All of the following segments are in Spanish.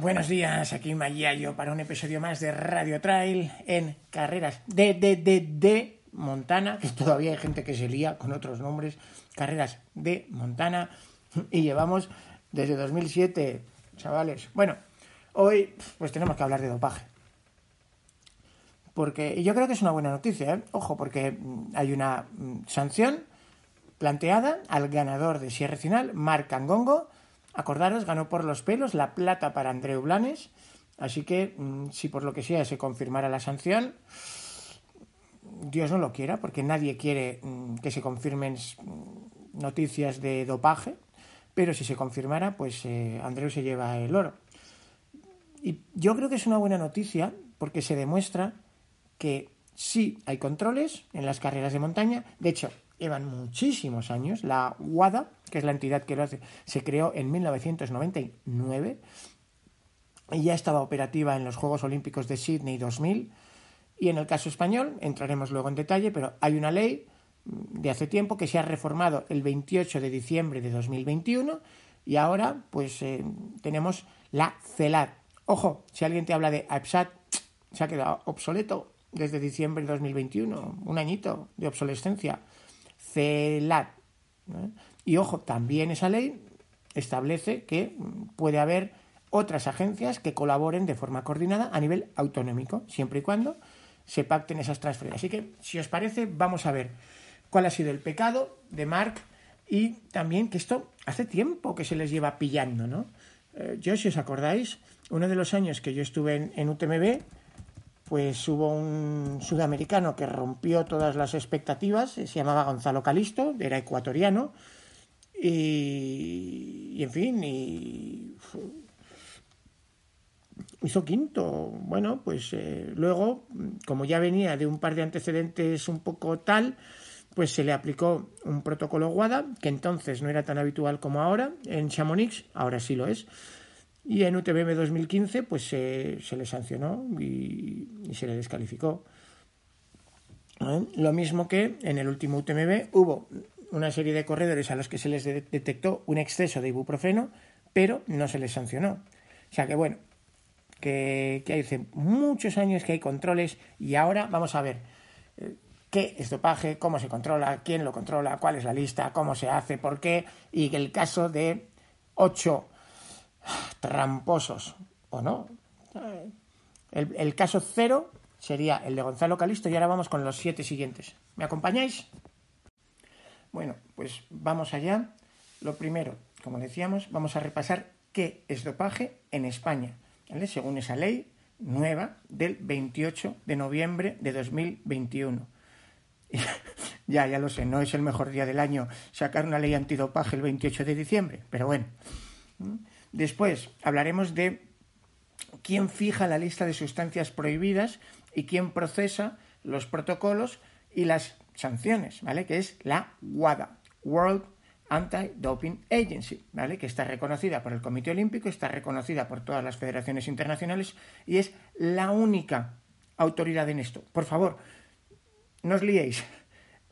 Buenos días, aquí Mayayo para un episodio más de Radio Trail en carreras de, de, de, de Montana, que todavía hay gente que se lía con otros nombres, carreras de Montana, y llevamos desde 2007, chavales. Bueno, hoy pues tenemos que hablar de dopaje. Porque yo creo que es una buena noticia, ¿eh? ojo, porque hay una mm, sanción planteada al ganador de Sierra Final, Marc Angongo, Acordaros, ganó por los pelos la plata para Andreu Blanes, así que mm, si por lo que sea se confirmara la sanción, Dios no lo quiera, porque nadie quiere mm, que se confirmen mm, noticias de dopaje, pero si se confirmara, pues eh, Andreu se lleva el oro. Y yo creo que es una buena noticia porque se demuestra que sí hay controles en las carreras de montaña. De hecho, llevan muchísimos años. La WADA, que es la entidad que lo hace, se creó en 1999 y ya estaba operativa en los Juegos Olímpicos de Sydney 2000. Y en el caso español, entraremos luego en detalle, pero hay una ley de hace tiempo que se ha reformado el 28 de diciembre de 2021 y ahora pues eh, tenemos la CELAD. Ojo, si alguien te habla de APSAT, se ha quedado obsoleto desde diciembre de 2021, un añito de obsolescencia. CELAD. Y ojo, también esa ley establece que puede haber otras agencias que colaboren de forma coordinada a nivel autonómico, siempre y cuando se pacten esas transferencias. Así que, si os parece, vamos a ver cuál ha sido el pecado de Mark y también que esto hace tiempo que se les lleva pillando, ¿no? Eh, yo, si os acordáis, uno de los años que yo estuve en, en UTMB, pues hubo un sudamericano que rompió todas las expectativas, se llamaba Gonzalo Calisto, era ecuatoriano, y, en fin, y hizo quinto. Bueno, pues eh, luego, como ya venía de un par de antecedentes un poco tal, pues se le aplicó un protocolo WADA, que entonces no era tan habitual como ahora en Chamonix, ahora sí lo es, y en UTBM 2015 pues se, le sancionó y, se le descalificó. ¿Eh? Lo mismo que en el último UTMB hubo una serie de corredores a los que se les detectó un exceso de ibuprofeno, pero no se les sancionó. O sea que bueno, que, que hace muchos años que hay controles y ahora vamos a ver eh, qué es dopaje, cómo se controla, quién lo controla, cuál es la lista, cómo se hace, por qué, y el caso de ocho tramposos, ¿o no? El, caso cero sería el de Gonzalo Calisto y ahora vamos con los siete siguientes. ¿Me acompañáis? Bueno, pues vamos allá. Lo primero, como decíamos, vamos a repasar qué es dopaje en España, según esa ley nueva del 28 de noviembre de 2021. ya, ya lo sé, no es el mejor día del año sacar una ley antidopaje el 28 de diciembre, pero bueno. Después hablaremos de quién fija la lista de sustancias prohibidas y quién procesa los protocolos y las sanciones, ¿vale? Que es la WADA, World Anti-Doping Agency, ¿vale? Que está reconocida por el Comité Olímpico, está reconocida por todas las federaciones internacionales y es la única autoridad en esto. Por favor, no os liéis.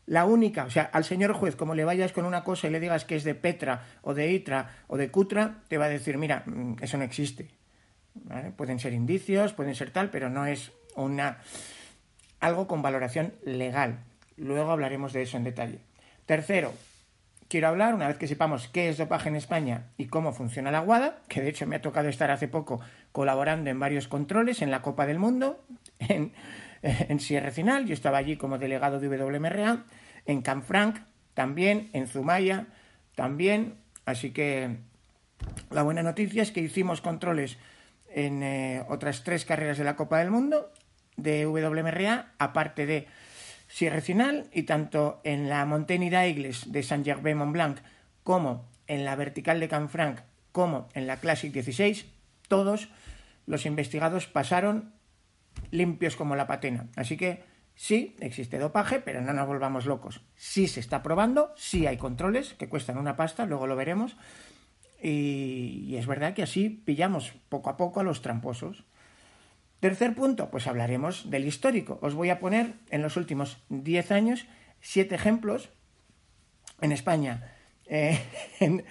La única, o sea, al señor juez, como le vayas con una cosa y le digas que es de Petra o de Itra o de Cutra, te va a decir, mira, mm, eso no existe. Pueden ser indicios, pueden ser tal, pero no es una algo con valoración legal. Luego hablaremos de eso en detalle. Tercero, quiero hablar, una vez que sepamos qué es dopaje en España y cómo funciona la guada, que de hecho me ha tocado estar hace poco colaborando en varios controles en la Copa del Mundo, en, en Sierra Final, yo estaba allí como delegado de WMRA, en Canfranc también, en Zumaya también, así que la buena noticia es que hicimos controles en eh, otras tres carreras de la Copa del Mundo de WMRA, aparte de Sierrecinal y tanto en la Montaigne d'Aigles de Saint-Gervais-Mont-Blanc como en la vertical de Canfranc como en la Classic 16, todos los investigados pasaron limpios como la patena. Así que sí, existe dopaje, pero no nos volvamos locos. Sí se está probando, sí hay controles que cuestan una pasta, luego lo veremos. Y, es verdad que así pillamos poco a poco a los tramposos. Tercer punto, pues hablaremos del histórico. Os voy a poner en los últimos 10 años siete ejemplos en España, eh, en,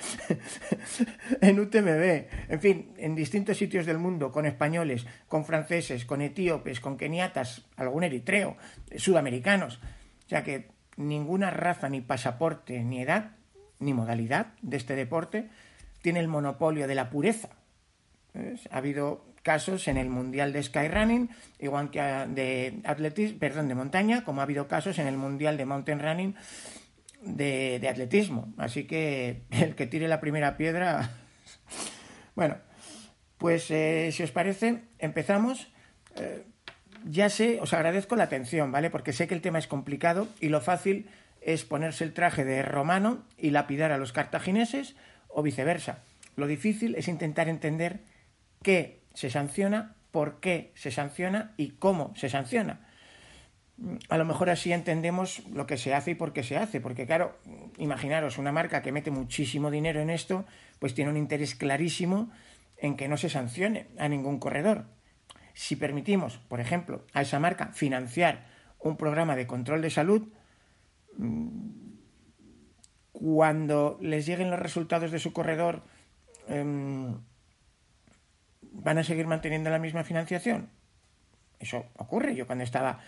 en, UTMB, en fin, en distintos sitios del mundo, con españoles, con franceses, con etíopes, con keniatas, algún eritreo, sudamericanos. O sea que ninguna raza, ni pasaporte, ni edad, ni modalidad de este deporte tiene el monopolio de la pureza. Ha habido casos en el Mundial de Skyrunning, igual que de atletismo, perdón, de montaña, como ha habido casos en el Mundial de Mountain Running de, atletismo. Así que el que tire la primera piedra. bueno, pues eh, si os parece, empezamos. Eh, ya sé, os agradezco la atención, ¿vale? Porque sé que el tema es complicado y lo fácil es ponerse el traje de romano y lapidar a los cartagineses o viceversa. Lo difícil es intentar entender qué se sanciona, por qué se sanciona y cómo se sanciona. A lo mejor así entendemos lo que se hace y por qué se hace, porque claro, imaginaros, una marca que mete muchísimo dinero en esto, pues tiene un interés clarísimo en que no se sancione a ningún corredor. Si permitimos, por ejemplo, a esa marca financiar un programa de control de salud, mm, cuando les lleguen los resultados de su corredor, eh, van a seguir manteniendo la misma financiación. Eso ocurre. Yo cuando estaba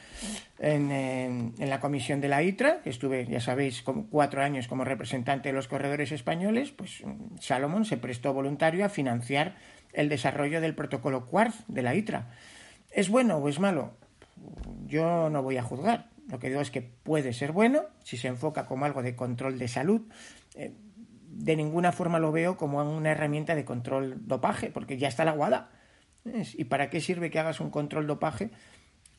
en, la comisión de la ITRA, estuve, ya sabéis, como cuatro años como representante de los corredores españoles, pues Salomón se prestó voluntario a financiar el desarrollo del protocolo Quartz de la ITRA. ¿Es bueno o es malo? Yo no voy a juzgar. Lo que digo es que puede ser bueno si se enfoca como algo de control de salud. Eh, de ninguna forma lo veo como una herramienta de control dopaje, porque ya está la guada. ¿Y para qué sirve que hagas un control dopaje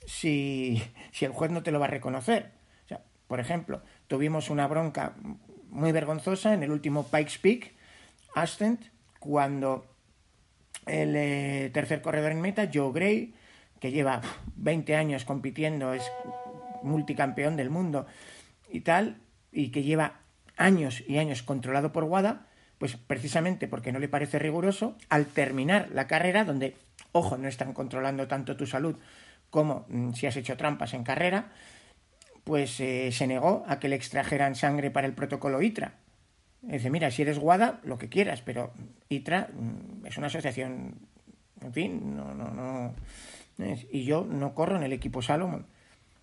si, si el juez no te lo va a reconocer? O sea, por ejemplo, tuvimos una bronca muy vergonzosa en el último Pikes Peak, Ascent, cuando el eh, tercer corredor en meta, Joe Gray, que lleva 20 años compitiendo, es multicampeón del mundo y tal, y que lleva años y años controlado por WADA, pues precisamente porque no le parece riguroso, al terminar la carrera, donde, ojo, no están controlando tanto tu salud como mm, si has hecho trampas en carrera, pues eh, se negó a que le extrajeran sangre para el protocolo ITRA. Dice, mira, si eres WADA, lo que quieras, pero ITRA mm, es una asociación, en fin, no, no, no. Y yo no corro en el equipo Salomon.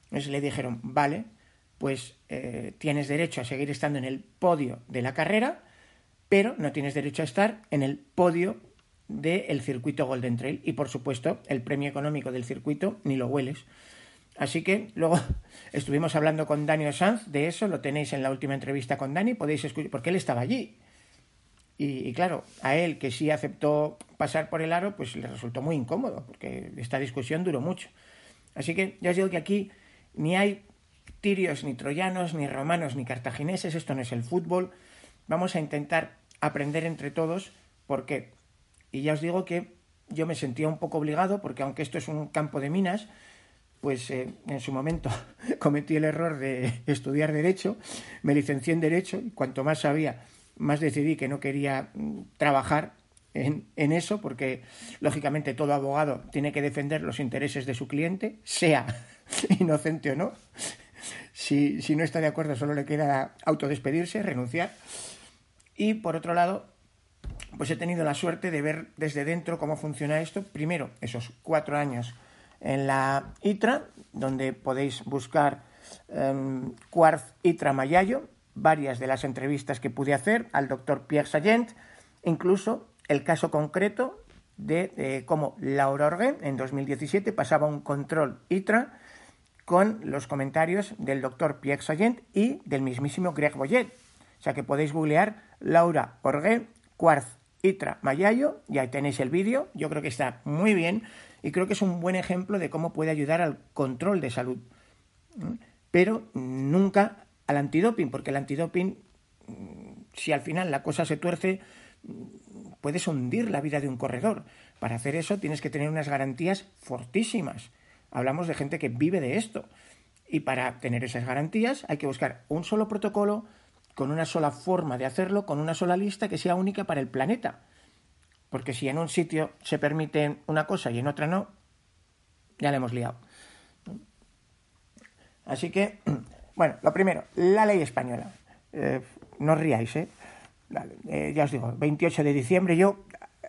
Entonces le dijeron, vale, pues eh, tienes derecho a seguir estando en el podio de la carrera, pero no tienes derecho a estar en el podio del circuito Golden Trail. Y por supuesto, el premio económico del circuito ni lo hueles. Así que luego estuvimos hablando con Daniel Sanz de eso, lo tenéis en la última entrevista con Dani, podéis escuchar, porque él estaba allí. Y, y, claro, a él que sí aceptó pasar por el aro, pues le resultó muy incómodo, porque esta discusión duró mucho. Así que ya os digo que aquí ni hay tirios, ni troyanos, ni romanos, ni cartagineses, esto no es el fútbol. Vamos a intentar aprender entre todos por qué. Y ya os digo que yo me sentía un poco obligado, porque aunque esto es un campo de minas, pues eh, en su momento cometí el error de estudiar Derecho, me licencié en Derecho, y cuanto más sabía, más decidí que no quería mm, trabajar en, en, eso, porque lógicamente todo abogado tiene que defender los intereses de su cliente, sea inocente o no. Si, si no está de acuerdo, solo le queda autodespedirse, renunciar. Y por otro lado, pues he tenido la suerte de ver desde dentro cómo funciona esto. Primero, esos cuatro años en la ITRA, donde podéis buscar um, Quartz ITRA Mayayo, varias de las entrevistas que pude hacer al doctor Pierre Sallent, incluso el caso concreto de eh, cómo Laura Orgue en 2017 pasaba un control ITRA con los comentarios del doctor Pierre Sallent y del mismísimo Greg Boyet. O sea que podéis googlear Laura Orgue, Quartz, Itra, Mayayo, y ahí tenéis el vídeo. Yo creo que está muy bien y creo que es un buen ejemplo de cómo puede ayudar al control de salud. pero nunca al antidoping, porque el antidoping, mm, si al final la cosa se tuerce, mm, puedes hundir la vida de un corredor. Para hacer eso tienes que tener unas garantías fortísimas. Hablamos de gente que vive de esto. Y para tener esas garantías hay que buscar un solo protocolo, con una sola forma de hacerlo, con una sola lista que sea única para el planeta. Porque si en un sitio se permite una cosa y en otra no, ya le hemos liado. Así que, bueno, lo primero, la ley española. Eh, no os riáis, ¿eh? ¿eh? Ya os digo, 28 de diciembre, yo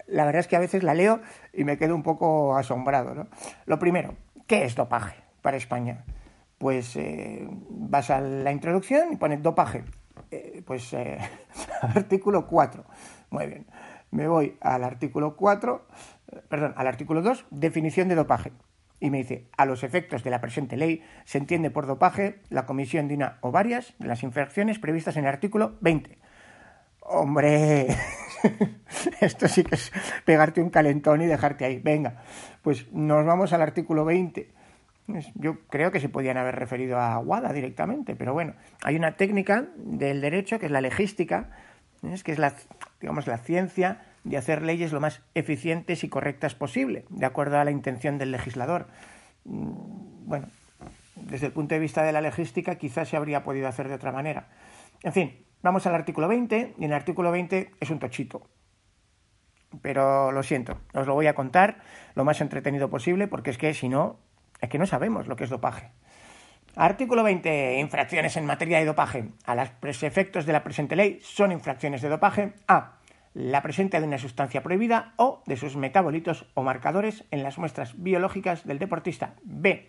la verdad es que a veces la leo y me quedo un poco asombrado. ¿no? Lo primero, ¿qué es dopaje para España? Pues eh, vas a la introducción y pones dopaje. Eh, pues artículo 4. Muy bien. Me voy al artículo 4, perdón, al artículo 2, definición de dopaje y me dice, a los efectos de la presente ley se entiende por dopaje la comisión de una o varias de las infracciones previstas en el artículo 20. Hombre, esto sí que es pegarte un calentón y dejarte ahí. Venga, pues nos vamos al artículo 20. Yo creo que se podían haber referido a Aguada directamente, pero bueno, hay una técnica del derecho que es la legística, es que es la, digamos, la ciencia de hacer leyes lo más eficientes y correctas posible, de acuerdo a la intención del legislador. Mm, bueno, desde el punto de vista de la legística quizás se habría podido hacer de otra manera. En fin, vamos al artículo 20 y en el artículo 20 es un tochito. Pero lo siento, os lo voy a contar lo más entretenido posible porque es que si no, es que no sabemos lo que es dopaje. Artículo 20. Infracciones en materia de dopaje. A los efectos de la presente ley son infracciones de dopaje. A la presencia de una sustancia prohibida o de sus metabolitos o marcadores en las muestras biológicas del deportista. B.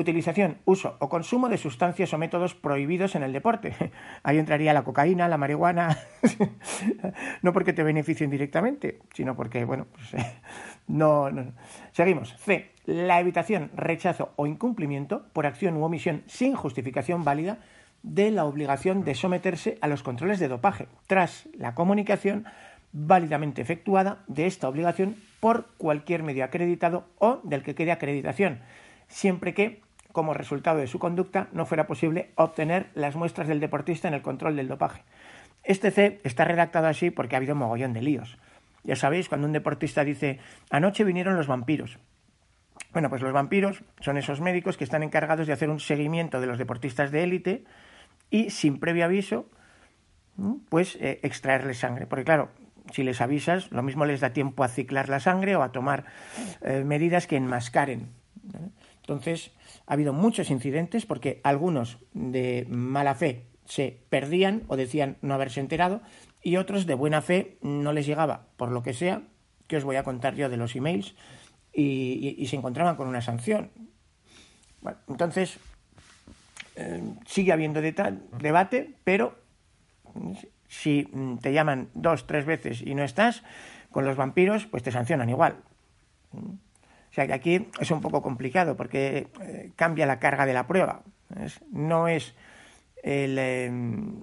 Utilización, uso o consumo de sustancias o métodos prohibidos en el deporte. Ahí entraría la cocaína, la marihuana, no porque te beneficien directamente, sino porque, bueno, pues no, no. Seguimos. C. La evitación, rechazo o incumplimiento por acción u omisión sin justificación válida de la obligación de someterse a los controles de dopaje, tras la comunicación válidamente efectuada de esta obligación por cualquier medio acreditado o del que quede acreditación, siempre que, como resultado de su conducta, no fuera posible obtener las muestras del deportista en el control del dopaje. Este C está redactado así porque ha habido mogollón de líos. Ya sabéis, cuando un deportista dice, anoche vinieron los vampiros. Bueno, pues los vampiros son esos médicos que están encargados de hacer un seguimiento de los deportistas de élite y sin previo aviso, pues eh, extraerles sangre. Porque claro, si les avisas, lo mismo les da tiempo a ciclar la sangre o a tomar eh, medidas que enmascaren. Entonces, ha habido muchos incidentes porque algunos de mala fe se perdían o decían no haberse enterado y otros de buena fe no les llegaba, por lo que sea, que os voy a contar yo de los emails, y, se encontraban con una sanción. Bueno, entonces, eh, sigue habiendo debate, pero si te llaman dos, tres veces y no estás, con los vampiros, pues te sancionan igual. O sea que aquí es un poco complicado porque eh, cambia la carga de la prueba. No es el em,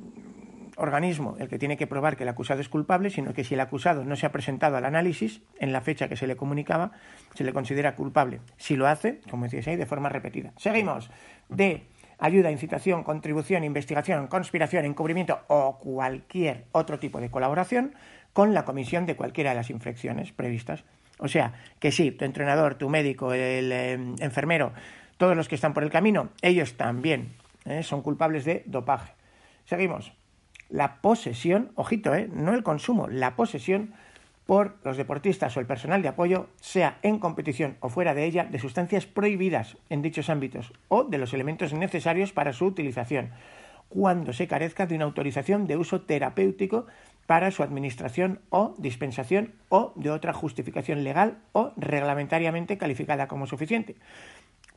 organismo el que tiene que probar que el acusado es culpable, sino que si el acusado no se ha presentado al análisis en la fecha que se le comunicaba, se le considera culpable. Si lo hace, como decíais ahí, de forma repetida. Seguimos. De ayuda, incitación, contribución, investigación, conspiración, encubrimiento o cualquier otro tipo de colaboración con la comisión de cualquiera de las infracciones previstas. O sea, que sí, tu entrenador, tu médico, el em, enfermero, todos los que están por el camino, ellos también ¿eh? son culpables de dopaje. Seguimos. La posesión, ojito, ¿eh? no el consumo, la posesión por los deportistas o el personal de apoyo, sea en competición o fuera de ella, de sustancias prohibidas en dichos ámbitos o de los elementos necesarios para su utilización, cuando se carezca de una autorización de uso terapéutico para su administración o dispensación o de otra justificación legal o reglamentariamente calificada como suficiente.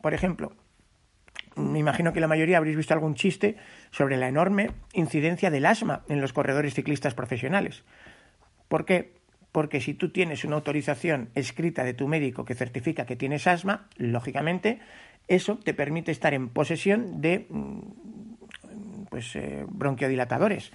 Por ejemplo, me imagino que la mayoría habréis visto algún chiste sobre la enorme incidencia del asma en los corredores ciclistas profesionales. ¿Por qué? porque si tú tienes una autorización escrita de tu médico que certifica que tienes asma, lógicamente eso te permite estar en posesión de mm, pues, eh, bronquiodilatadores,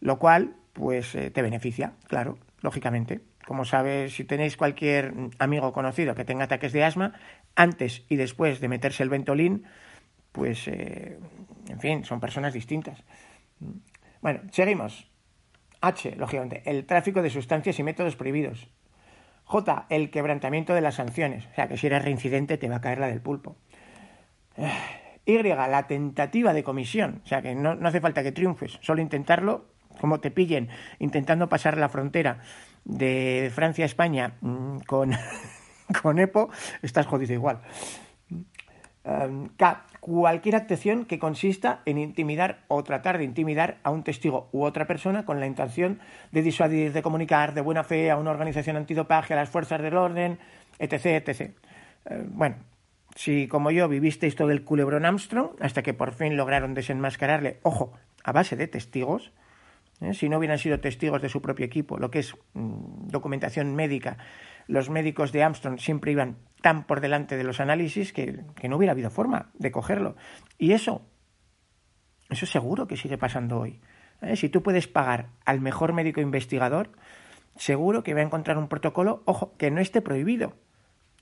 lo cual pues eh, te beneficia, claro, lógicamente. Como sabes, si tenéis cualquier amigo conocido que tenga ataques de asma, antes y después de meterse el Ventolin, pues, eh, en fin, son personas distintas. Bueno, seguimos. H, lógicamente, el tráfico de sustancias y métodos prohibidos. J, el quebrantamiento de las sanciones. O sea, que si eres reincidente te va a caer la del pulpo. Y, la tentativa de comisión. O sea, que no, no hace falta que triunfes, solo intentarlo, como te pillen intentando pasar la frontera de Francia a España mm, con, con EPO, estás jodido igual. Em, K. Cualquier actuación que consista en intimidar o tratar de intimidar a un testigo u otra persona con la intención de disuadir, de comunicar de buena fe a una organización antidopaje, a las fuerzas del orden, etc. etc. Eh, bueno, si como yo vivisteis todo el culebrón Armstrong hasta que por fin lograron desenmascararle, ojo, a base de testigos, ¿eh? si no hubieran sido testigos de su propio equipo, lo que es mm, documentación médica, los médicos de Armstrong siempre iban tan por delante de los análisis que, no hubiera habido forma de cogerlo. Y eso, eso seguro que sigue pasando hoy. ¿eh? Si tú puedes pagar al mejor médico investigador, seguro que va a encontrar un protocolo, ojo, que no esté prohibido.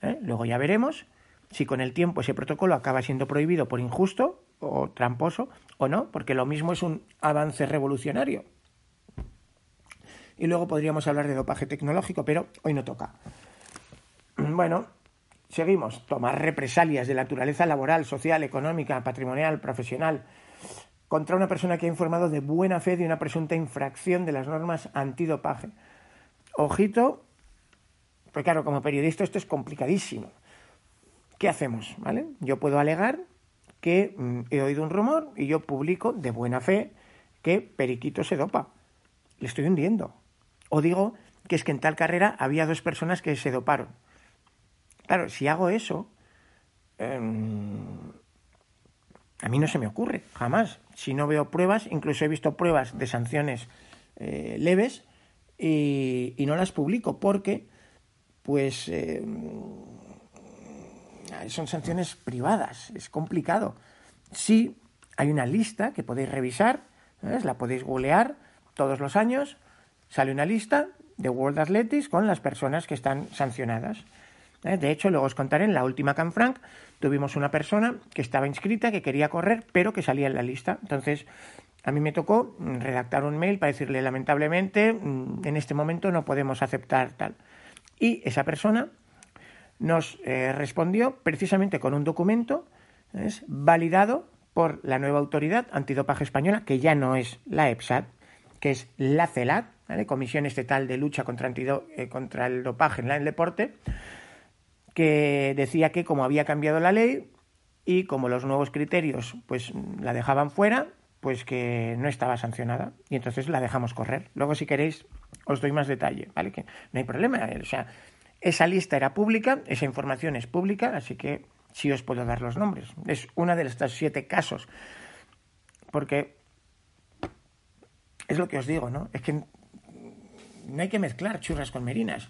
¿eh? Luego ya veremos si con el tiempo ese protocolo acaba siendo prohibido por injusto o tramposo o no, porque lo mismo es un avance revolucionario y luego podríamos hablar de dopaje tecnológico, pero hoy no toca. Bueno, seguimos. Tomar represalias de naturaleza laboral, social, económica, patrimonial, profesional contra una persona que ha informado de buena fe de una presunta infracción de las normas antidopaje. Ojito, pues claro, como periodista esto es complicadísimo. ¿Qué hacemos? ¿Vale? Yo puedo alegar que mm, he oído un rumor y yo publico de buena fe que Periquito se dopa. Le estoy hundiendo. O digo que es que en tal carrera había dos personas que se doparon. Claro, si hago eso, em, a mí no se me ocurre, jamás. Si no veo pruebas, incluso he visto pruebas de sanciones eh, leves y, no las publico porque, pues, em, son sanciones privadas, es complicado. Sí, hay una lista que podéis revisar, la podéis googlear todos los años sale una lista de World Athletics con las personas que están sancionadas. ¿Eh? De hecho, luego os contaré, en la última Canfranc tuvimos una persona que estaba inscrita, que quería correr, pero que salía en la lista. Entonces, a mí me tocó redactar un mail para decirle, lamentablemente, mm, en este momento no podemos aceptar tal. Y esa persona nos eh, respondió precisamente con un documento es validado por la nueva autoridad antidopaje española, que ya no es la EPSAT, que es la CELAT, Comisión Estatal de Lucha contra, eh, el Dopaje en el deporte, que decía que como había cambiado la ley y como los nuevos criterios pues la dejaban fuera, pues que no estaba sancionada y entonces la dejamos correr. Luego si queréis os doy más detalle, ¿vale? Que no hay problema, o sea, esa lista era pública, esa información es pública, así que sí os puedo dar los nombres. Es una de estos siete casos, porque es lo que os digo, ¿no? Es que no hay que mezclar churras con merinas.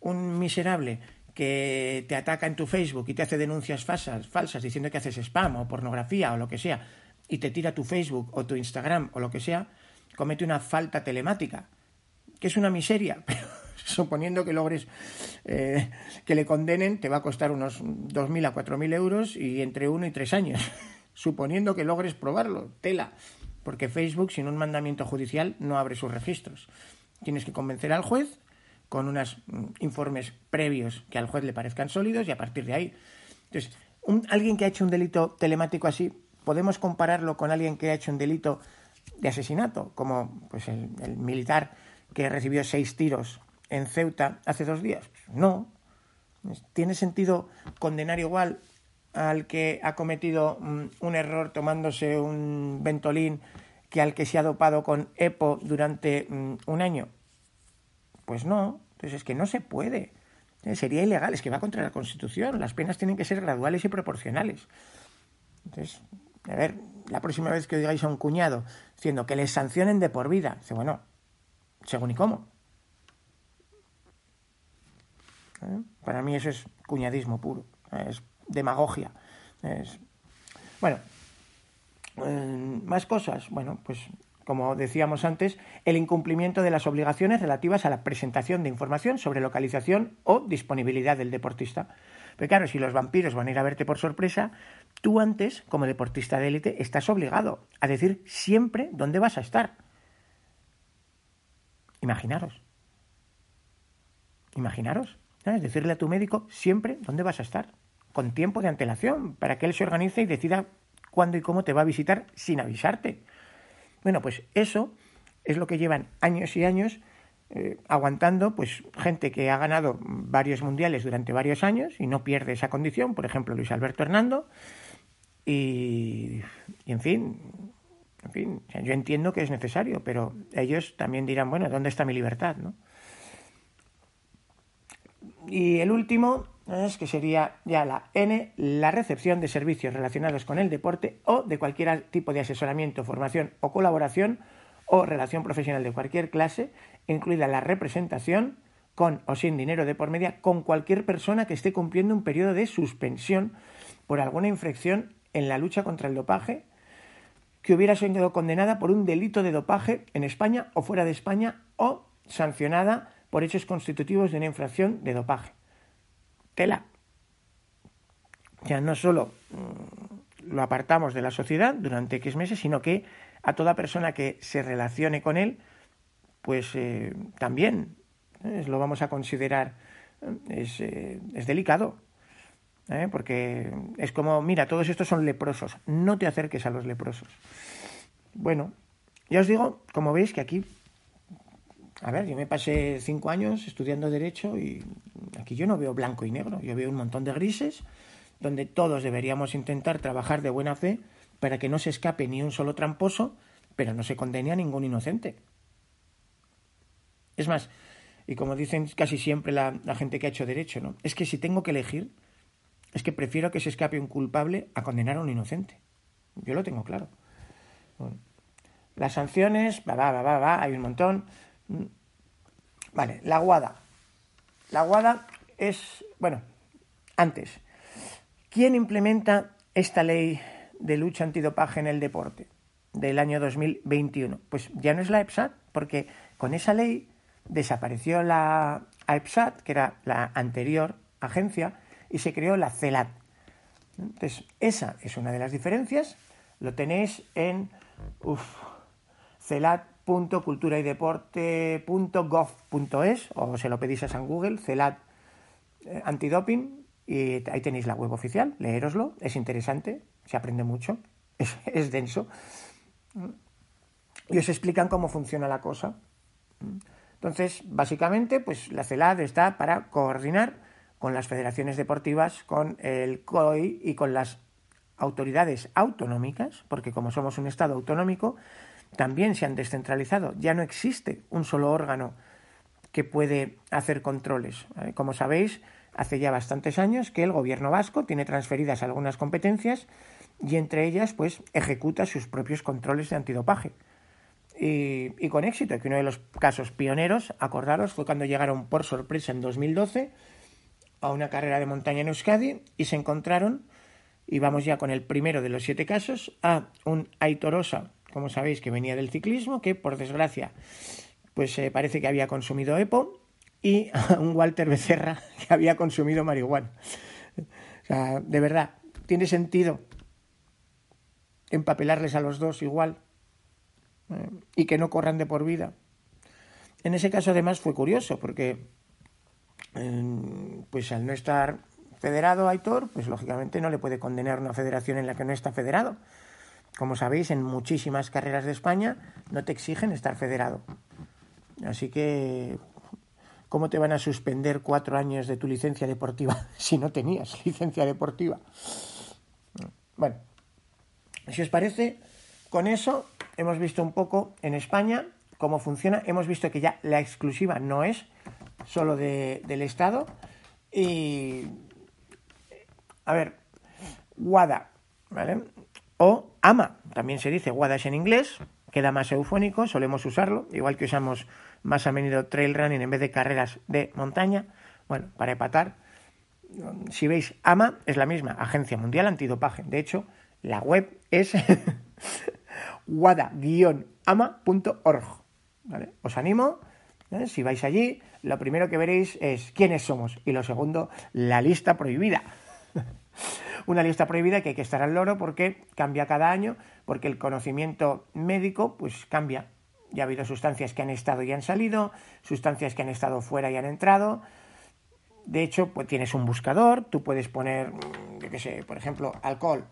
Un miserable que te ataca en tu Facebook y te hace denuncias falsas, falsas diciendo que haces spam o pornografía o lo que sea, y te tira tu Facebook o tu Instagram o lo que sea, comete una falta telemática, que es una miseria, pero suponiendo que logres eh, que le condenen, te va a costar unos 2.000 a 4.000 euros y entre uno y tres años, suponiendo que logres probarlo, tela, porque Facebook sin un mandamiento judicial no abre sus registros. Tienes que convencer al juez con unos mm, informes previos que al juez le parezcan sólidos y a partir de ahí. Entonces, alguien que ha hecho un delito telemático así, ¿podemos compararlo con alguien que ha hecho un delito de asesinato, como pues el, militar que recibió seis tiros en Ceuta hace dos días? No. ¿Tiene sentido condenar igual al que ha cometido mm, un error tomándose un ventolín que al que se ha dopado con EPO durante mm, un año? Pues no, entonces es que no se puede. Sería ilegal, es que va contra la Constitución. Las penas tienen que ser graduales y proporcionales. Entonces, a ver, la próxima vez que digáis a un cuñado diciendo que les sancionen de por vida, dice, bueno, según y cómo. ¿Eh? Para mí eso es cuñadismo puro, es demagogia. Es... Bueno, más cosas. Bueno, pues como decíamos antes, el incumplimiento de las obligaciones relativas a la presentación de información sobre localización o disponibilidad del deportista. Pero claro, si los vampiros van a ir a verte por sorpresa, tú antes, como deportista de élite, estás obligado a decir siempre dónde vas a estar. Imaginaros. Imaginaros. ¿sabes? Decirle a tu médico siempre dónde vas a estar, con tiempo de antelación, para que él se organice y decida cuándo y cómo te va a visitar sin avisarte. Bueno, pues eso es lo que llevan años y años eh, aguantando pues gente que ha ganado varios mundiales durante varios años y no pierde esa condición, por ejemplo Luis Alberto Hernando, y, en fin, en fin, yo entiendo que es necesario, pero ellos también dirán, bueno, ¿dónde está mi libertad? ¿no? Y el último que sería ya la N, la recepción de servicios relacionados con el deporte o de cualquier tipo de asesoramiento, formación o colaboración o relación profesional de cualquier clase, incluida la representación con o sin dinero de por media con cualquier persona que esté cumpliendo un periodo de suspensión por alguna infracción en la lucha contra el dopaje que hubiera sido condenada por un delito de dopaje en España o fuera de España o sancionada por hechos constitutivos de una infracción de dopaje. Tela. Ya no solo mm, lo apartamos de la sociedad durante X meses, sino que a toda persona que se relacione con él, pues eh, también ¿eh? lo vamos a considerar, eh, es, es delicado, porque es como, mira, todos estos son leprosos, no te acerques a los leprosos. Bueno, ya os digo, como veis que aquí, a ver, yo me pasé cinco años estudiando derecho y aquí yo no veo blanco y negro, yo veo un montón de grises donde todos deberíamos intentar trabajar de buena fe para que no se escape ni un solo tramposo, pero no se condene a ningún inocente. Es más, y como dicen casi siempre la, gente que ha hecho derecho, ¿no? Es que si tengo que elegir, es que prefiero que se escape un culpable a condenar a un inocente. Yo lo tengo claro. las sanciones, va, va, va, va, hay un montón. Vale, la guada. La guada es, bueno, antes, ¿quién implementa esta ley de lucha antidopaje en el deporte del año 2021? Pues ya no es la EPSAT, porque con esa ley desapareció la EPSAT, que era la anterior agencia, y se creó la CELAT. Entonces, esa es una de las diferencias. Lo tenéis en celat.culturaydeporte.gov.es o se lo pedís a San Google, CELAT eh, antidoping, y ahí tenéis la web oficial, leeroslo, es interesante, se aprende mucho, es, denso. Y os explican cómo funciona la cosa. Entonces, básicamente, pues la CELAD está para coordinar con las federaciones deportivas, con el COI y con las autoridades autonómicas, porque como somos un Estado autonómico, también se han descentralizado. Ya no existe un solo órgano que puede hacer controles. Como sabéis, hace ya bastantes años que el gobierno vasco tiene transferidas algunas competencias y entre ellas pues ejecuta sus propios controles de antidopaje. Y, con éxito, que uno de los casos pioneros, acordaros, fue cuando llegaron por sorpresa en 2012 a una carrera de montaña en Euskadi y se encontraron, y vamos ya con el primero de los siete casos, a un Aitorosa, como sabéis, que venía del ciclismo, que por desgracia, pues eh, parece que había consumido EPO, y un Walter Becerra que había consumido marihuana. O sea, de verdad, ¿tiene sentido empapelarles a los dos igual eh, y que no corran de por vida? En ese caso además fue curioso porque pues al no estar federado Aitor, pues lógicamente no le puede condenar una federación en la que no está federado. Como sabéis, en muchísimas carreras de España no te exigen estar federado. Así que ¿Cómo te van a suspender cuatro años de tu licencia deportiva si no tenías licencia deportiva? Bueno, si os parece, con eso hemos visto un poco en España cómo funciona. Hemos visto que ya la exclusiva no es solo del Estado. Y, a ver, WADA, ¿vale? O AMA, también se dice WADA es en inglés, queda más eufónico, solemos usarlo, igual que usamos más a menudo trail running en vez de carreras de montaña. Bueno, para empatar, si veis, AMA es la misma, Agencia Mundial Antidopaje. De hecho, la web es wada-ama.org. ¿vale? Os animo, ¿eh? si vais allí, lo primero que veréis es quiénes somos y lo segundo, la lista prohibida. una lista prohibida que hay que estar al loro porque cambia cada año, porque el conocimiento médico pues cambia. Ya ha habido sustancias que han estado y han salido, sustancias que han estado fuera y han entrado. De hecho, pues tienes un buscador, tú puedes poner, mm, yo qué sé, por ejemplo, alcohol.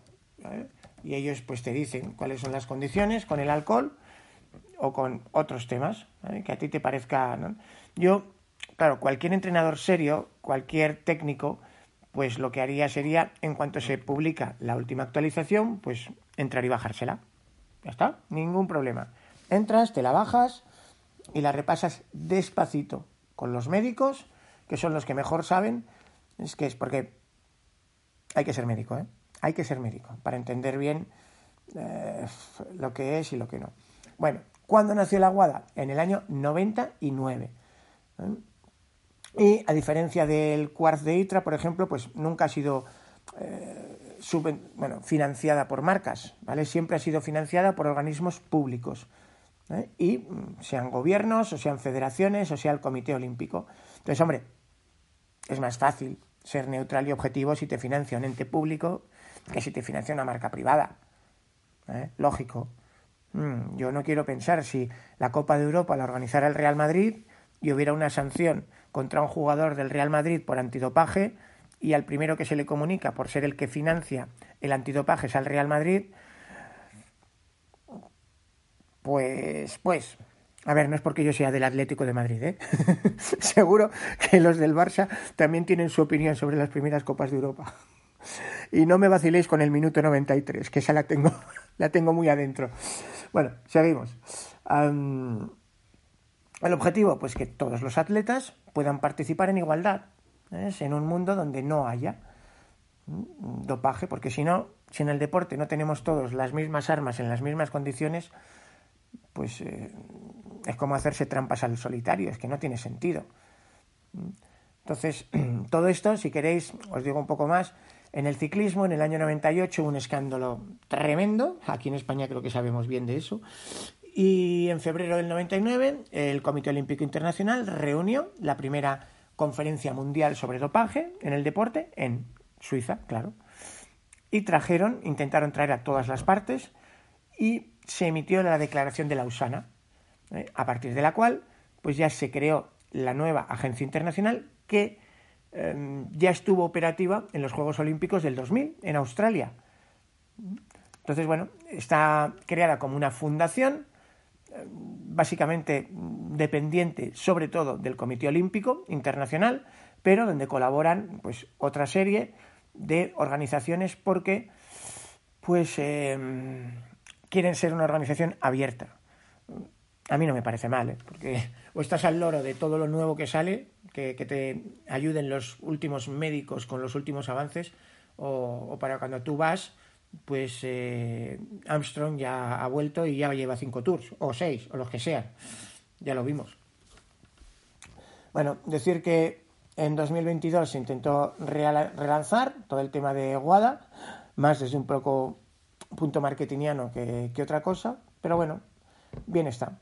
Y ellos pues te dicen cuáles son las condiciones con el alcohol o con otros temas que a ti te parezca. Yo, claro, cualquier entrenador serio, cualquier técnico, pues lo que haría sería, en cuanto se publica la última actualización, pues entrar y bajársela. Ya está, ningún problema. Entras, te la bajas y la repasas despacito con los médicos, que son los que mejor saben. Es que es porque hay que ser médico, ¿eh? Hay que ser médico para entender bien eh, lo que es y lo que no. Bueno, ¿cuándo nació la guada? En el año 99. ¿eh? Y a diferencia del Quartz de ITRA, por ejemplo, pues nunca ha sido eh, bueno, financiada por marcas, ¿vale? Siempre ha sido financiada por organismos públicos. ¿eh? Y mm, sean gobiernos, o sean federaciones, o sea el Comité Olímpico. Entonces, hombre, es más fácil ser neutral y objetivo si te financia un ente público que si te financia una marca privada. ¿eh? Lógico. Mm, yo no quiero pensar si la Copa de Europa la organizara el Real Madrid y hubiera una sanción contra un jugador del Real Madrid por antidopaje y al primero que se le comunica por ser el que financia el antidopaje es al Real Madrid, pues, pues, a ver, no es porque yo sea del Atlético de Madrid, ¿eh? Seguro que los del Barça también tienen su opinión sobre las primeras Copas de Europa. Y no me vaciléis con el minuto 93, que esa la tengo, la tengo muy adentro. Bueno, seguimos. El objetivo, pues que todos los atletas puedan participar en igualdad, ¿eh? en un mundo donde no haya dopaje, porque si no, si en el deporte no tenemos todos las mismas armas en las mismas condiciones, pues eh, es como hacerse trampas al solitario, es que no tiene sentido. Entonces, todo esto, si queréis, os digo un poco más, en el ciclismo, en el año 98, un escándalo tremendo. Aquí en España creo que sabemos bien de eso. Y en febrero del 99, el Comité Olímpico Internacional reunió la primera conferencia mundial sobre dopaje en el deporte en Suiza, claro. Y trajeron, intentaron traer a todas las partes y se emitió la declaración de Lausana, ¿eh? a partir de la cual pues ya se creó la nueva agencia internacional que Em, ya estuvo operativa en los Juegos Olímpicos del 2000 en Australia. Entonces, bueno, está creada como una fundación, básicamente dependiente sobre todo del Comité Olímpico Internacional, pero donde colaboran pues otra serie de organizaciones porque pues em, quieren ser una organización abierta. A mí no me parece mal, ¿eh? porque o estás al loro de todo lo nuevo que sale, que, te ayuden los últimos médicos con los últimos avances, o, para cuando tú vas, pues eh, Armstrong ya ha vuelto y ya lleva cinco tours, o seis, o los que sean. Ya lo vimos. Bueno, decir que en 2022 se intentó relanzar todo el tema de Guada, más desde un poco punto marketingiano que, que otra cosa, pero bueno, bien está.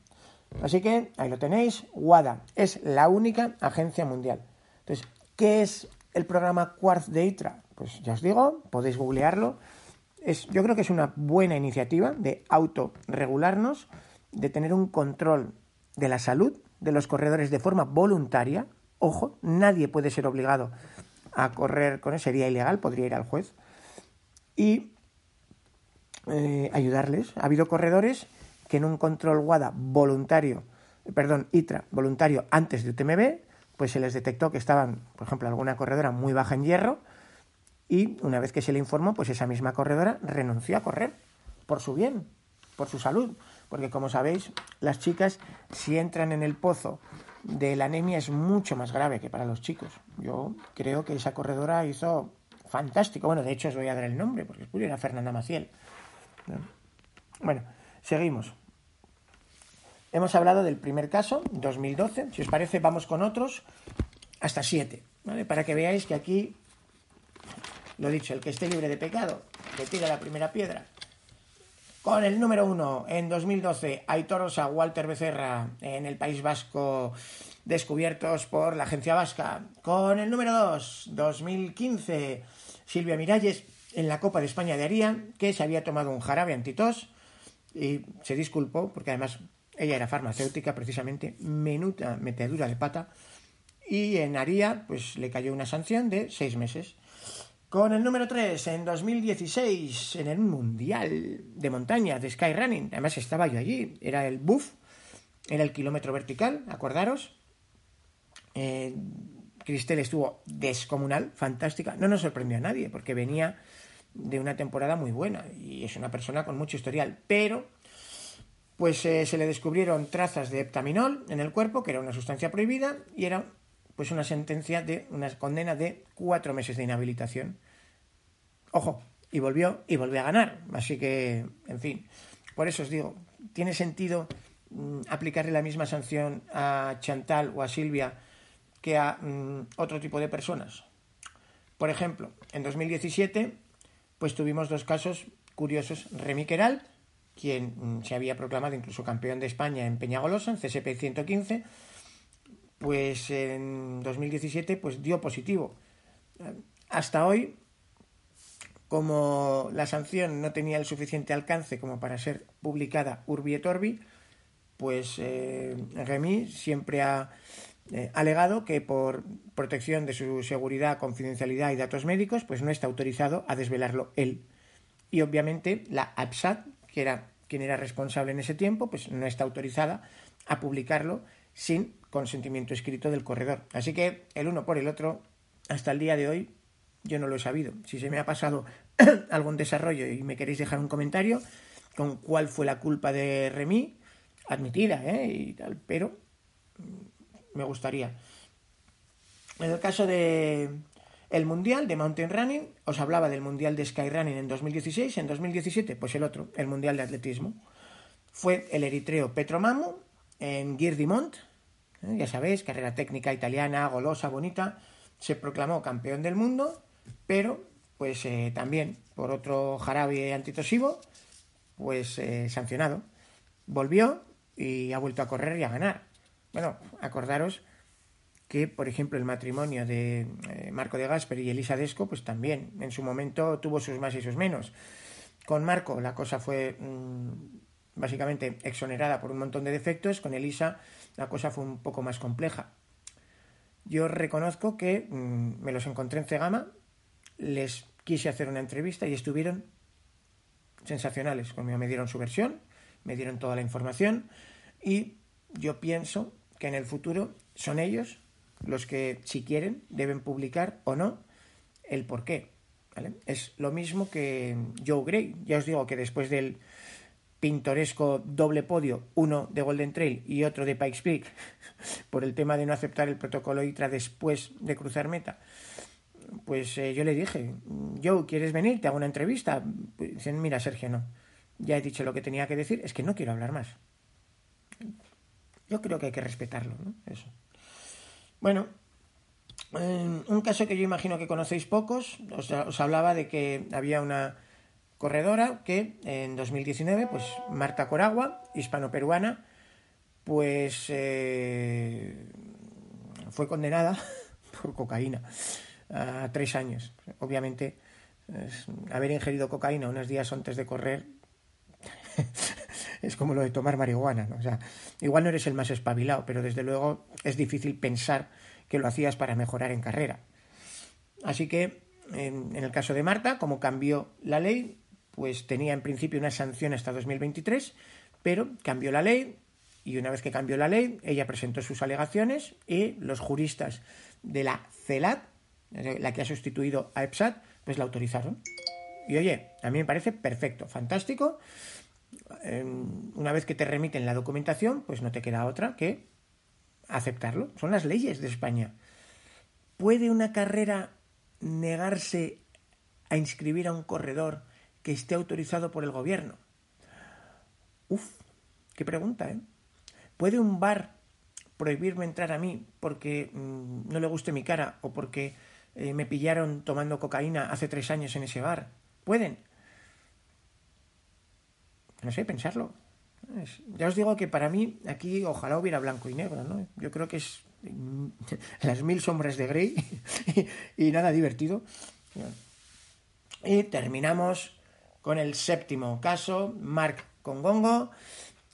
Así que ahí lo tenéis, WADA es la única agencia mundial. Entonces, ¿qué es el programa Quartz de ITRA? Pues ya os digo, podéis googlearlo. Es, yo creo que es una buena iniciativa de autorregularnos, de tener un control de la salud de los corredores de forma voluntaria. Ojo, nadie puede ser obligado a correr con eso, sería ilegal, podría ir al juez. Y eh, ayudarles. Ha habido corredores que en un control WADA voluntario, perdón, ITRA voluntario antes de UTMB, pues se les detectó que estaban, por ejemplo, alguna corredora muy baja en hierro y una vez que se le informó, pues esa misma corredora renunció a correr por su bien, por su salud, porque como sabéis, las chicas si entran en el pozo de la anemia es mucho más grave que para los chicos. Yo creo que esa corredora hizo fantástico. Bueno, de hecho os voy a dar el nombre, porque es era Fernanda Maciel. Bueno, Seguimos. Hemos hablado del primer caso, 2012. Si os parece, vamos con otros hasta siete, ¿vale? Para que veáis que aquí, lo dicho, el que esté libre de pecado, que tira la primera piedra. Con el número uno, en 2012, Aitor Osa, Walter Becerra, en el País Vasco, descubiertos por la Agencia Vasca. Con el número dos, 2015, Silvia Miralles en la Copa de España de Aría, que se había tomado un jarabe antitos y se disculpó, porque además ella era farmacéutica, precisamente, menuda metedura de pata, y en Aría pues le cayó una sanción de seis meses. Con el número 3, en 2016, en el Mundial de Montaña de Skyrunning, además estaba yo allí, era el buff, era el kilómetro vertical, acordaros. Eh, Cristel estuvo descomunal, fantástica, no nos sorprendió a nadie, porque venía de una temporada muy buena y es una persona con mucho historial, pero pues eh, se le descubrieron trazas de heptaminol en el cuerpo, que era una sustancia prohibida, y era pues una sentencia de una condena de cuatro meses de inhabilitación. Ojo, y volvió y volvió a ganar. Así que, en fin, por eso os digo, tiene sentido mm, aplicarle la misma sanción a Chantal o a Silvia que a mm, otro tipo de personas. Por ejemplo, en 2017, pues tuvimos dos casos curiosos. Remy Queral, quien mm, se había proclamado incluso campeón de España en Peñagolosa, en CSP 115, pues en 2017 pues dio positivo. Hasta hoy, como la sanción no tenía el suficiente alcance como para ser publicada urbi et orbi, pues eh, Remy siempre ha eh, alegado que por protección de su seguridad, confidencialidad y datos médicos, pues no está autorizado a desvelarlo él. Y obviamente la APSAT, que era quien era responsable en ese tiempo, pues no está autorizada a publicarlo sin consentimiento escrito del corredor. Así que el uno por el otro, hasta el día de hoy, yo no lo he sabido. Si se me ha pasado algún desarrollo y me queréis dejar un comentario con cuál fue la culpa de Remy, admitida, ¿eh? Y tal, pero mm, me gustaría. En el caso de el Mundial de Mountain Running, os hablaba del Mundial de Skyrunning en 2016, en 2017, pues el otro, el Mundial de Atletismo. Fue el eritreo Petro Mamu en Girdimont, ¿eh? ya sabéis, carrera técnica italiana, golosa, bonita, se proclamó campeón del mundo, pero pues eh, también por otro jarabe antitosivo, pues eh, sancionado. Volvió y ha vuelto a correr y a ganar. Bueno, acordaros que, por ejemplo, el matrimonio de Marco de Gasper y Elisa Desco, pues también en su momento tuvo sus más y sus menos. Con Marco la cosa fue mm, básicamente exonerada por un montón de defectos, con Elisa la cosa fue un poco más compleja. Yo reconozco que mm, me los encontré en Cegama, les quise hacer una entrevista y estuvieron sensacionales. Conmigo me dieron su versión, me dieron toda la información y yo pienso que en el futuro son ellos los que, si quieren, deben publicar o no el por qué. Es lo mismo que Joe Gray. Ya os digo que después del pintoresco doble podio, uno de Golden Trail y otro de Pikes Peak, por el tema de no aceptar el protocolo ITRA después de cruzar meta, pues eh, yo le dije, Joe, ¿quieres venir? Te hago una entrevista. Pues dicen, mira, Sergio, no. Ya he dicho lo que tenía que decir, es que no quiero hablar más. Yo creo que hay que respetarlo, ¿no? Eso. Bueno, un caso que yo imagino que conocéis pocos, os hablaba de que había una corredora que en 2019, pues Marta Coragua, hispano-peruana, pues eh, fue condenada por cocaína a tres años. Obviamente, haber ingerido cocaína unos días antes de correr es como lo de tomar marihuana. ¿no? O sea, igual no eres el más espabilado, pero desde luego es difícil pensar que lo hacías para mejorar en carrera. Así que, en el caso de Marta, como cambió la ley, pues tenía en principio una sanción hasta 2023, pero cambió la ley y una vez que cambió la ley, ella presentó sus alegaciones y los juristas de la CELAT, la que ha sustituido a EPSAT, pues la autorizaron. Y oye, a mí me parece perfecto, fantástico. Em, una vez que te remiten la documentación, pues no te queda otra que aceptarlo. Son las leyes de España. ¿Puede una carrera negarse a inscribir a un corredor que esté autorizado por el gobierno? Uf, qué pregunta, ¿eh? ¿Puede un bar prohibirme entrar a mí porque mm, no le guste mi cara o porque eh, me pillaron tomando cocaína hace tres años en ese bar? ¿Pueden? No sé, pensarlo. ya os digo que para mí aquí ojalá hubiera blanco y negro, ¿no? Yo creo que es las mil sombras de Grey y nada divertido. Y terminamos con el séptimo caso, Mark Congongo,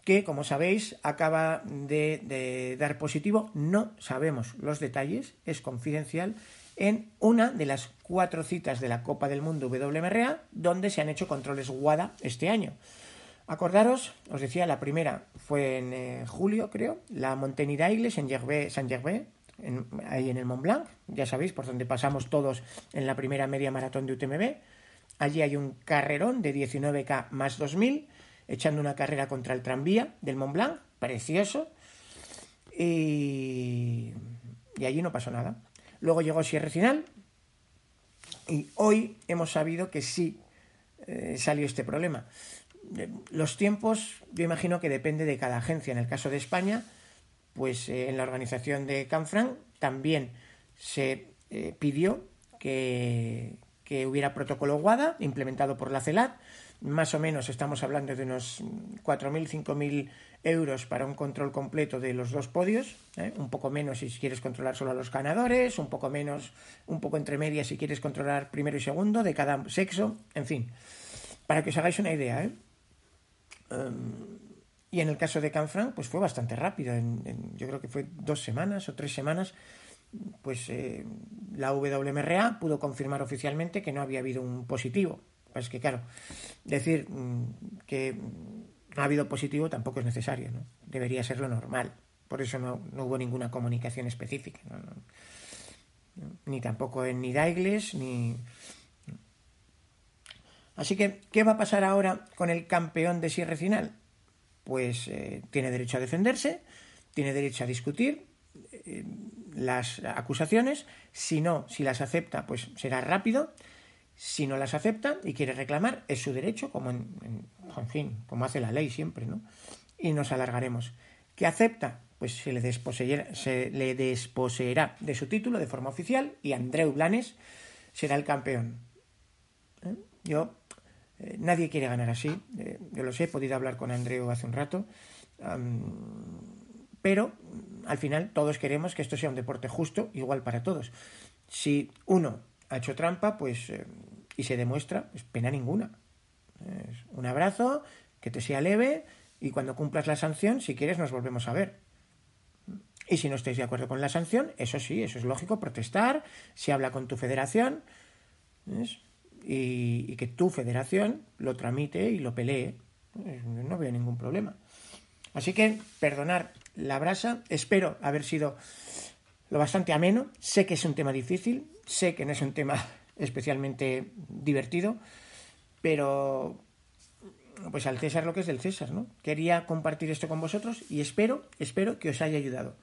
que como sabéis acaba de, dar positivo, no sabemos los detalles, es confidencial, en una de las cuatro citas de la Copa del Mundo WMRA donde se han hecho controles WADA este año. Acordaros, os decía, la primera fue en eh, julio, creo, la Monteniraigles en Saint Gervais, ahí en el Mont Blanc, ya sabéis, por donde pasamos todos en la primera media maratón de UTMB. Allí hay un carrerón de 19K más 2000 echando una carrera contra el tranvía del Mont Blanc, precioso, y, allí no pasó nada. Luego llegó Sierra Final y hoy hemos sabido que sí eh, salió este problema. Los tiempos, yo imagino que depende de cada agencia. En el caso de España, pues eh, en la organización de Canfran también se eh, pidió que, que, hubiera protocolo WADA implementado por la CELAT más o menos estamos hablando de unos 4.000, 5.000 euros para un control completo de los dos podios, ¿eh? un poco menos si quieres controlar solo a los ganadores, un poco menos, un poco entre medias si quieres controlar primero y segundo de cada sexo, en fin, para que os hagáis una idea. ¿eh? Um, y en el caso de Canfranc, pues fue bastante rápido, yo creo que fue dos semanas o tres semanas, pues eh, la WMRA pudo confirmar oficialmente que no había habido un positivo es que, claro, decir mm, que no ha habido positivo tampoco es necesario, ¿no? Debería ser lo normal. Por eso no, hubo ninguna comunicación específica. Ni tampoco en ni Daigles, ni... Así que, ¿qué va a pasar ahora con el campeón de cierre final? Pues eh, tiene derecho a defenderse, tiene derecho a discutir eh, las acusaciones, si no, si las acepta, pues será rápido, si no las acepta y quiere reclamar, es su derecho, como en, fin, como hace la ley siempre, ¿no? Y nos alargaremos. ¿Qué acepta? Pues se le, se le desposeerá de su título de forma oficial y Andreu Blanes será el campeón. ¿Eh? Yo, eh, nadie quiere ganar así. Eh, yo lo sé, he podido hablar con Andreu hace un rato. Pero al final todos queremos que esto sea un deporte justo, igual para todos. Si uno ha hecho trampa, pues y se demuestra, pues pena ninguna. un abrazo, que te sea leve y cuando cumplas la sanción, si quieres, nos volvemos a ver. Y si no estáis de acuerdo con la sanción, eso sí, eso es lógico, protestar, se habla con tu federación y, que tu federación lo tramite y lo pelee. No veo ningún problema. Así que perdonar la brasa, espero haber sido lo bastante ameno, sé que es un tema difícil, sé que no es un tema especialmente divertido, pero pues al César lo que es del César, ¿no? Quería compartir esto con vosotros y espero, espero que os haya ayudado.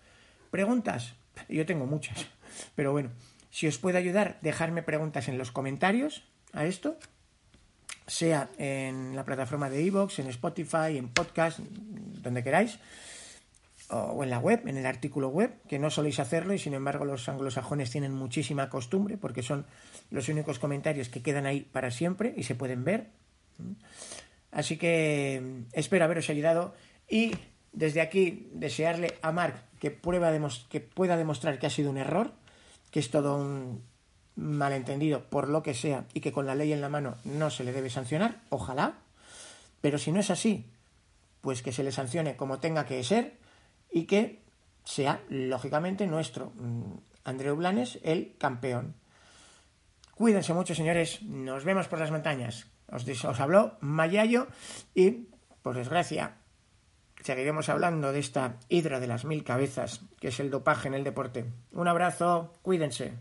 ¿Preguntas? Yo tengo muchas, pero bueno, si os puede ayudar, dejarme preguntas en los comentarios a esto, sea en la plataforma de iVoox, en Spotify, en podcast, donde queráis o en la web, en el artículo web, que no soléis hacerlo y sin embargo los anglosajones tienen muchísima costumbre porque son los únicos comentarios que quedan ahí para siempre y se pueden ver. Así que mm, espero haberos ayudado y desde aquí desearle a Mark que, prueba que pueda demostrar que ha sido un error, que es todo un malentendido por lo que sea y que con la ley en la mano no se le debe sancionar, ojalá, pero si no es así, pues que se le sancione como tenga que ser y que sea, lógicamente, nuestro mm, Andreu Blanes el campeón. Cuídense mucho, señores. Nos vemos por las montañas. Os, os habló Mayayo y, por desgracia, seguiremos hablando de esta hidra de las mil cabezas, que es el dopaje en el deporte. Un abrazo, cuídense.